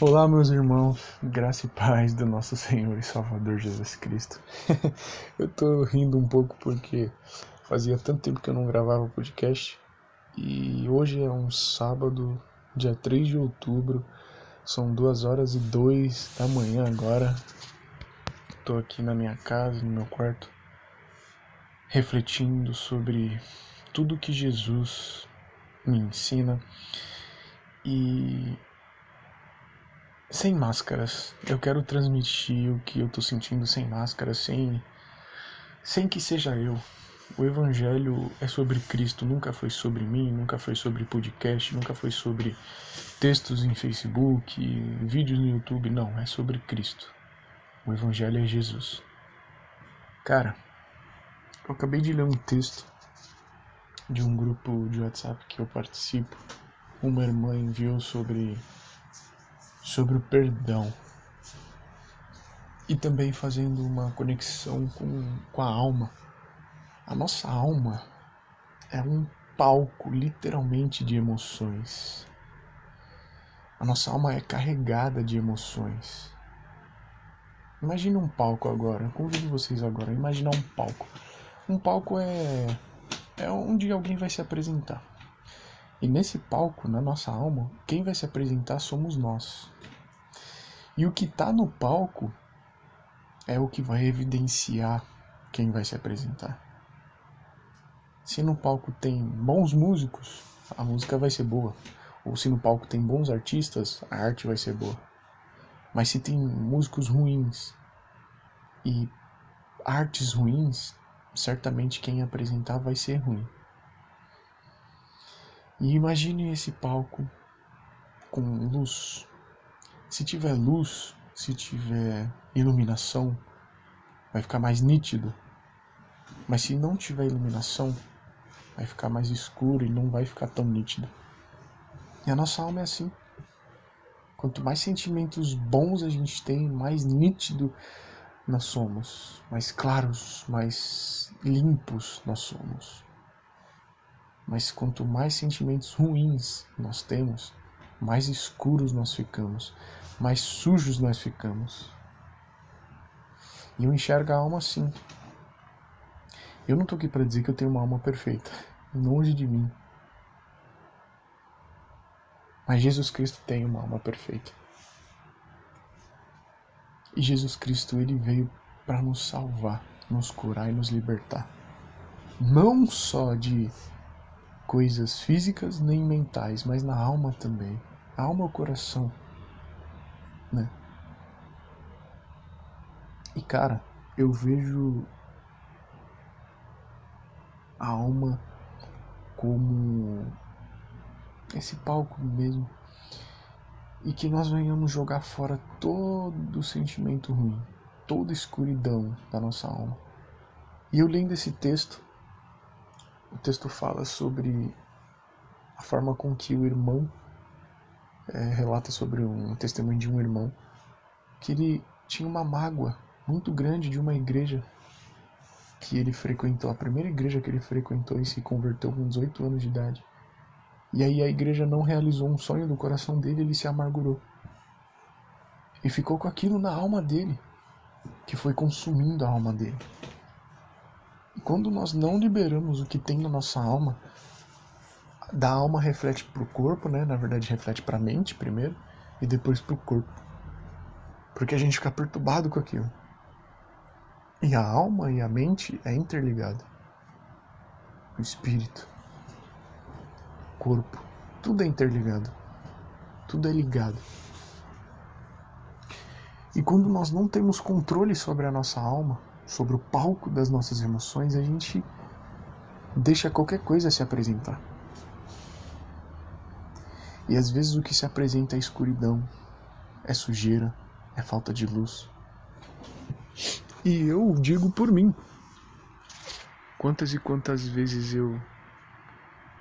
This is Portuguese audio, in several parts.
Olá, meus irmãos, graça e paz do nosso Senhor e Salvador Jesus Cristo. eu tô rindo um pouco porque fazia tanto tempo que eu não gravava podcast e hoje é um sábado, dia 3 de outubro, são 2 horas e 2 da manhã agora. Tô aqui na minha casa, no meu quarto, refletindo sobre tudo que Jesus me ensina e sem máscaras. Eu quero transmitir o que eu tô sentindo sem máscaras, sem sem que seja eu. O evangelho é sobre Cristo, nunca foi sobre mim, nunca foi sobre podcast, nunca foi sobre textos em Facebook, vídeos no YouTube, não, é sobre Cristo. O evangelho é Jesus. Cara, eu acabei de ler um texto de um grupo de WhatsApp que eu participo. Uma irmã enviou sobre sobre o perdão e também fazendo uma conexão com, com a alma. A nossa alma é um palco literalmente de emoções. A nossa alma é carregada de emoções. Imagine um palco agora, convido vocês agora a imaginar um palco. Um palco é é onde alguém vai se apresentar. E nesse palco, na nossa alma, quem vai se apresentar somos nós. E o que está no palco é o que vai evidenciar quem vai se apresentar. Se no palco tem bons músicos, a música vai ser boa. Ou se no palco tem bons artistas, a arte vai ser boa. Mas se tem músicos ruins e artes ruins, certamente quem apresentar vai ser ruim. E imagine esse palco com luz. Se tiver luz, se tiver iluminação, vai ficar mais nítido. Mas se não tiver iluminação, vai ficar mais escuro e não vai ficar tão nítido. E a nossa alma é assim. Quanto mais sentimentos bons a gente tem, mais nítido nós somos, mais claros, mais limpos nós somos. Mas quanto mais sentimentos ruins nós temos, mais escuros nós ficamos, mais sujos nós ficamos. E eu enxergo a alma assim. Eu não estou aqui para dizer que eu tenho uma alma perfeita, longe de mim. Mas Jesus Cristo tem uma alma perfeita. E Jesus Cristo ele veio para nos salvar, nos curar e nos libertar. Não só de coisas físicas nem mentais, mas na alma também. A alma é o coração, né? E cara, eu vejo a alma como esse palco mesmo e que nós venhamos jogar fora todo sentimento ruim, toda escuridão da nossa alma. E eu lendo esse texto, o texto fala sobre a forma com que o irmão é, relata sobre um testemunho de um irmão que ele tinha uma mágoa muito grande de uma igreja que ele frequentou, a primeira igreja que ele frequentou e se converteu com 18 anos de idade. E aí a igreja não realizou um sonho do coração dele, ele se amargurou. E ficou com aquilo na alma dele, que foi consumindo a alma dele. Quando nós não liberamos o que tem na nossa alma, da alma reflete para o corpo, né? Na verdade, reflete para a mente primeiro e depois para o corpo. Porque a gente fica perturbado com aquilo. E a alma e a mente é interligado. O espírito, o corpo, tudo é interligado. Tudo é ligado. E quando nós não temos controle sobre a nossa alma, sobre o palco das nossas emoções, a gente deixa qualquer coisa se apresentar. E às vezes o que se apresenta é escuridão, é sujeira, é falta de luz. E eu digo por mim. Quantas e quantas vezes eu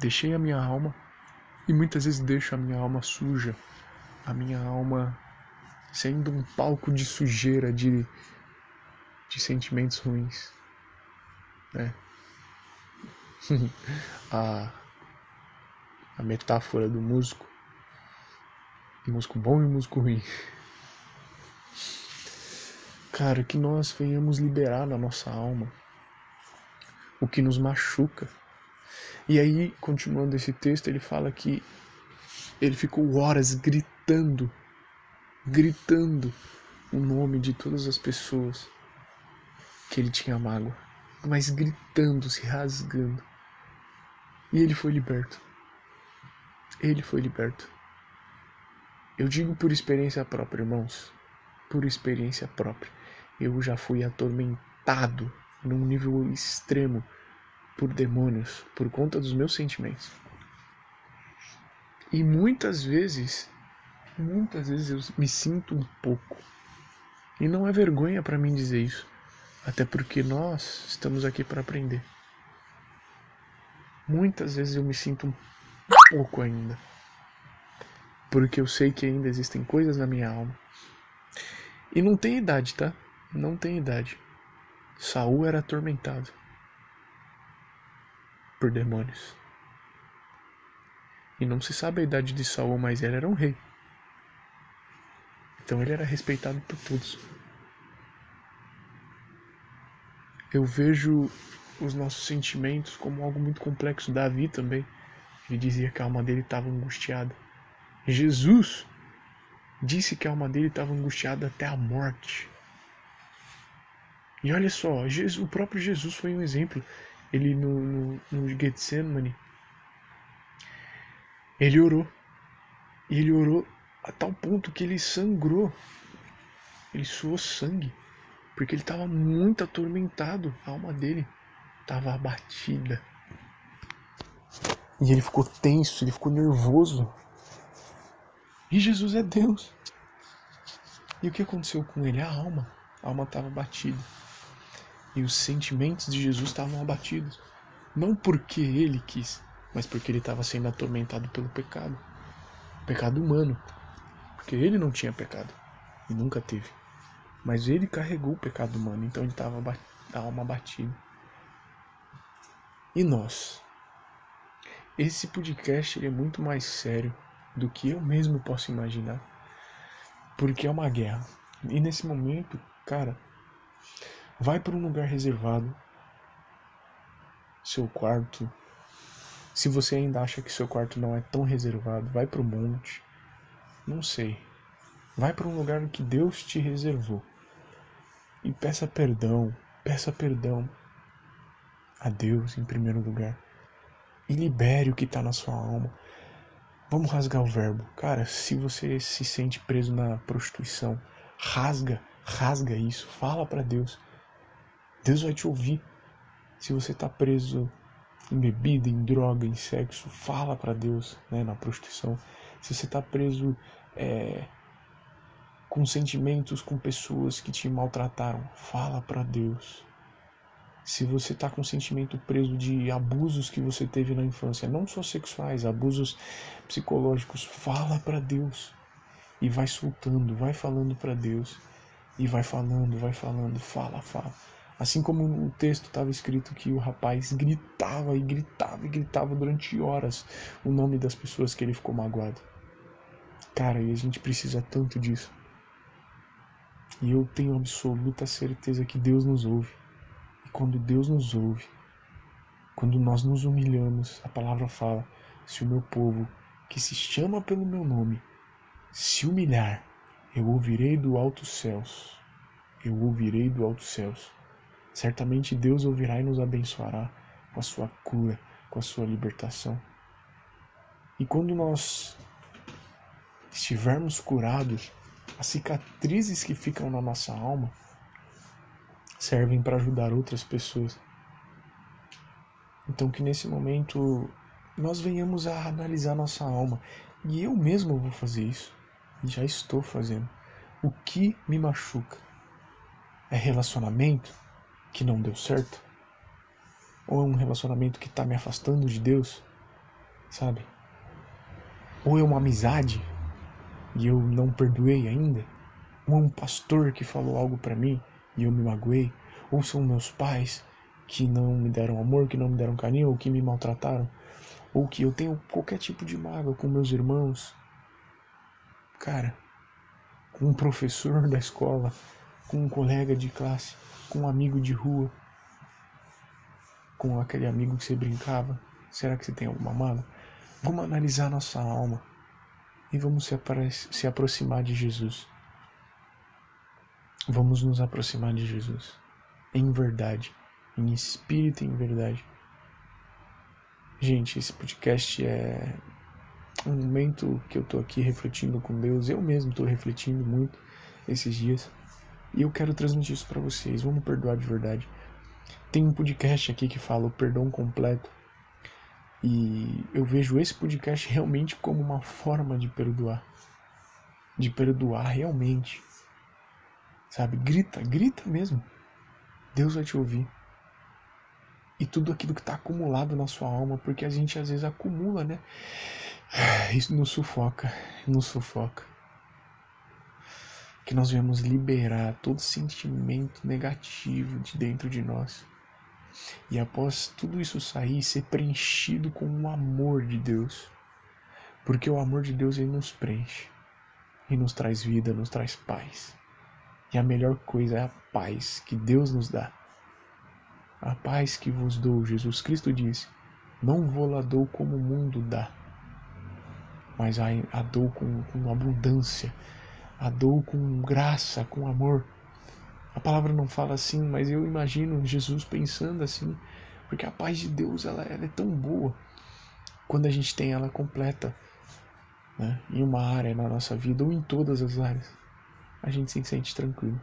deixei a minha alma e muitas vezes deixo a minha alma suja, a minha alma sendo um palco de sujeira, de de sentimentos ruins. Né? a, a metáfora do músico músico bom e músico ruim. Cara, que nós venhamos liberar na nossa alma o que nos machuca. E aí, continuando esse texto, ele fala que ele ficou horas gritando, gritando o nome de todas as pessoas que ele tinha mágoa, mas gritando, se rasgando. E ele foi liberto. Ele foi liberto. Eu digo por experiência própria, irmãos. Por experiência própria. Eu já fui atormentado num nível extremo por demônios por conta dos meus sentimentos. E muitas vezes, muitas vezes eu me sinto um pouco. E não é vergonha para mim dizer isso, até porque nós estamos aqui para aprender. Muitas vezes eu me sinto um pouco ainda. Porque eu sei que ainda existem coisas na minha alma. E não tem idade, tá? Não tem idade. Saul era atormentado por demônios. E não se sabe a idade de Saul, mas ele era um rei. Então ele era respeitado por todos. Eu vejo os nossos sentimentos como algo muito complexo. Davi também. Ele dizia que a alma dele estava angustiada. Jesus disse que a alma dele estava angustiada até a morte. E olha só, Jesus, o próprio Jesus foi um exemplo. Ele no, no, no Getsemane, ele orou. E ele orou a tal ponto que ele sangrou. Ele suou sangue. Porque ele estava muito atormentado. A alma dele estava abatida. E ele ficou tenso, ele ficou nervoso. E Jesus é Deus. E o que aconteceu com ele? A alma. A alma estava abatida. E os sentimentos de Jesus estavam abatidos. Não porque ele quis, mas porque ele estava sendo atormentado pelo pecado. Pecado humano. Porque ele não tinha pecado. E nunca teve. Mas ele carregou o pecado humano, então ele estava a alma abatida. E nós? Esse podcast é muito mais sério do que eu mesmo posso imaginar. Porque é uma guerra. E nesse momento, cara, vai para um lugar reservado. Seu quarto. Se você ainda acha que seu quarto não é tão reservado, vai para o monte. Não sei. Vai para um lugar que Deus te reservou. E peça perdão, peça perdão a Deus em primeiro lugar. E libere o que está na sua alma. Vamos rasgar o verbo. Cara, se você se sente preso na prostituição, rasga, rasga isso, fala para Deus. Deus vai te ouvir. Se você está preso em bebida, em droga, em sexo, fala para Deus, né, na prostituição. Se você está preso é, com sentimentos com pessoas que te maltrataram, fala para Deus se você está com sentimento preso de abusos que você teve na infância, não só sexuais, abusos psicológicos, fala para Deus e vai soltando, vai falando para Deus e vai falando, vai falando, fala, fala. Assim como no texto estava escrito que o rapaz gritava e gritava e gritava durante horas o nome das pessoas que ele ficou magoado. Cara, e a gente precisa tanto disso. E eu tenho absoluta certeza que Deus nos ouve quando Deus nos ouve, quando nós nos humilhamos, a palavra fala: se o meu povo, que se chama pelo meu nome, se humilhar, eu ouvirei do alto céus. Eu ouvirei do alto céus. Certamente Deus ouvirá e nos abençoará com a sua cura, com a sua libertação. E quando nós estivermos curados, as cicatrizes que ficam na nossa alma servem para ajudar outras pessoas. Então que nesse momento nós venhamos a analisar nossa alma. E eu mesmo vou fazer isso. Já estou fazendo. O que me machuca? É relacionamento que não deu certo? Ou é um relacionamento que está me afastando de Deus? Sabe? Ou é uma amizade e eu não perdoei ainda? Ou é um pastor que falou algo para mim e eu me magoei, ou são meus pais que não me deram amor, que não me deram carinho, ou que me maltrataram, ou que eu tenho qualquer tipo de mágoa com meus irmãos. cara, com um professor da escola, com um colega de classe, com um amigo de rua, com aquele amigo que você brincava? Será que você tem alguma mágoa? Vamos analisar nossa alma e vamos se, se aproximar de Jesus. Vamos nos aproximar de Jesus em verdade, em espírito e em verdade. Gente, esse podcast é um momento que eu tô aqui refletindo com Deus. Eu mesmo tô refletindo muito esses dias. E eu quero transmitir isso para vocês. Vamos perdoar de verdade. Tem um podcast aqui que fala o perdão completo. E eu vejo esse podcast realmente como uma forma de perdoar. De perdoar realmente. Sabe? Grita, grita mesmo. Deus vai te ouvir. E tudo aquilo que está acumulado na sua alma, porque a gente às vezes acumula, né? Isso nos sufoca, nos sufoca. Que nós viemos liberar todo sentimento negativo de dentro de nós. E após tudo isso sair, ser preenchido com o amor de Deus. Porque o amor de Deus ele nos preenche. E nos traz vida, nos traz paz. E a melhor coisa é a paz que Deus nos dá. A paz que vos dou, Jesus Cristo disse, não vou lá dou como o mundo dá mas a, a dou com, com abundância, a dou com graça, com amor. A palavra não fala assim, mas eu imagino Jesus pensando assim, porque a paz de Deus ela, ela é tão boa quando a gente tem ela completa né, em uma área na nossa vida ou em todas as áreas. A gente se sente tranquilo.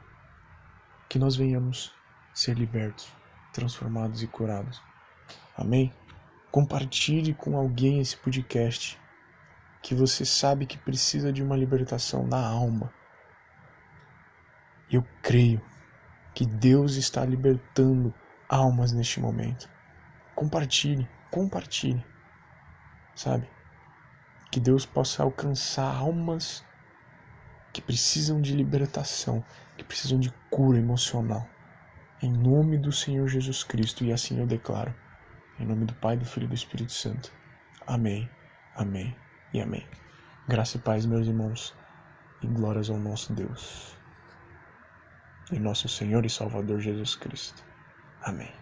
Que nós venhamos ser libertos, transformados e curados. Amém? Compartilhe com alguém esse podcast que você sabe que precisa de uma libertação na alma. Eu creio que Deus está libertando almas neste momento. Compartilhe, compartilhe. Sabe? Que Deus possa alcançar almas que precisam de libertação, que precisam de cura emocional. Em nome do Senhor Jesus Cristo, e assim eu declaro. Em nome do Pai, do Filho e do Espírito Santo. Amém. Amém e amém. Graça e paz, meus irmãos, e glórias ao nosso Deus, e nosso Senhor e Salvador Jesus Cristo. Amém.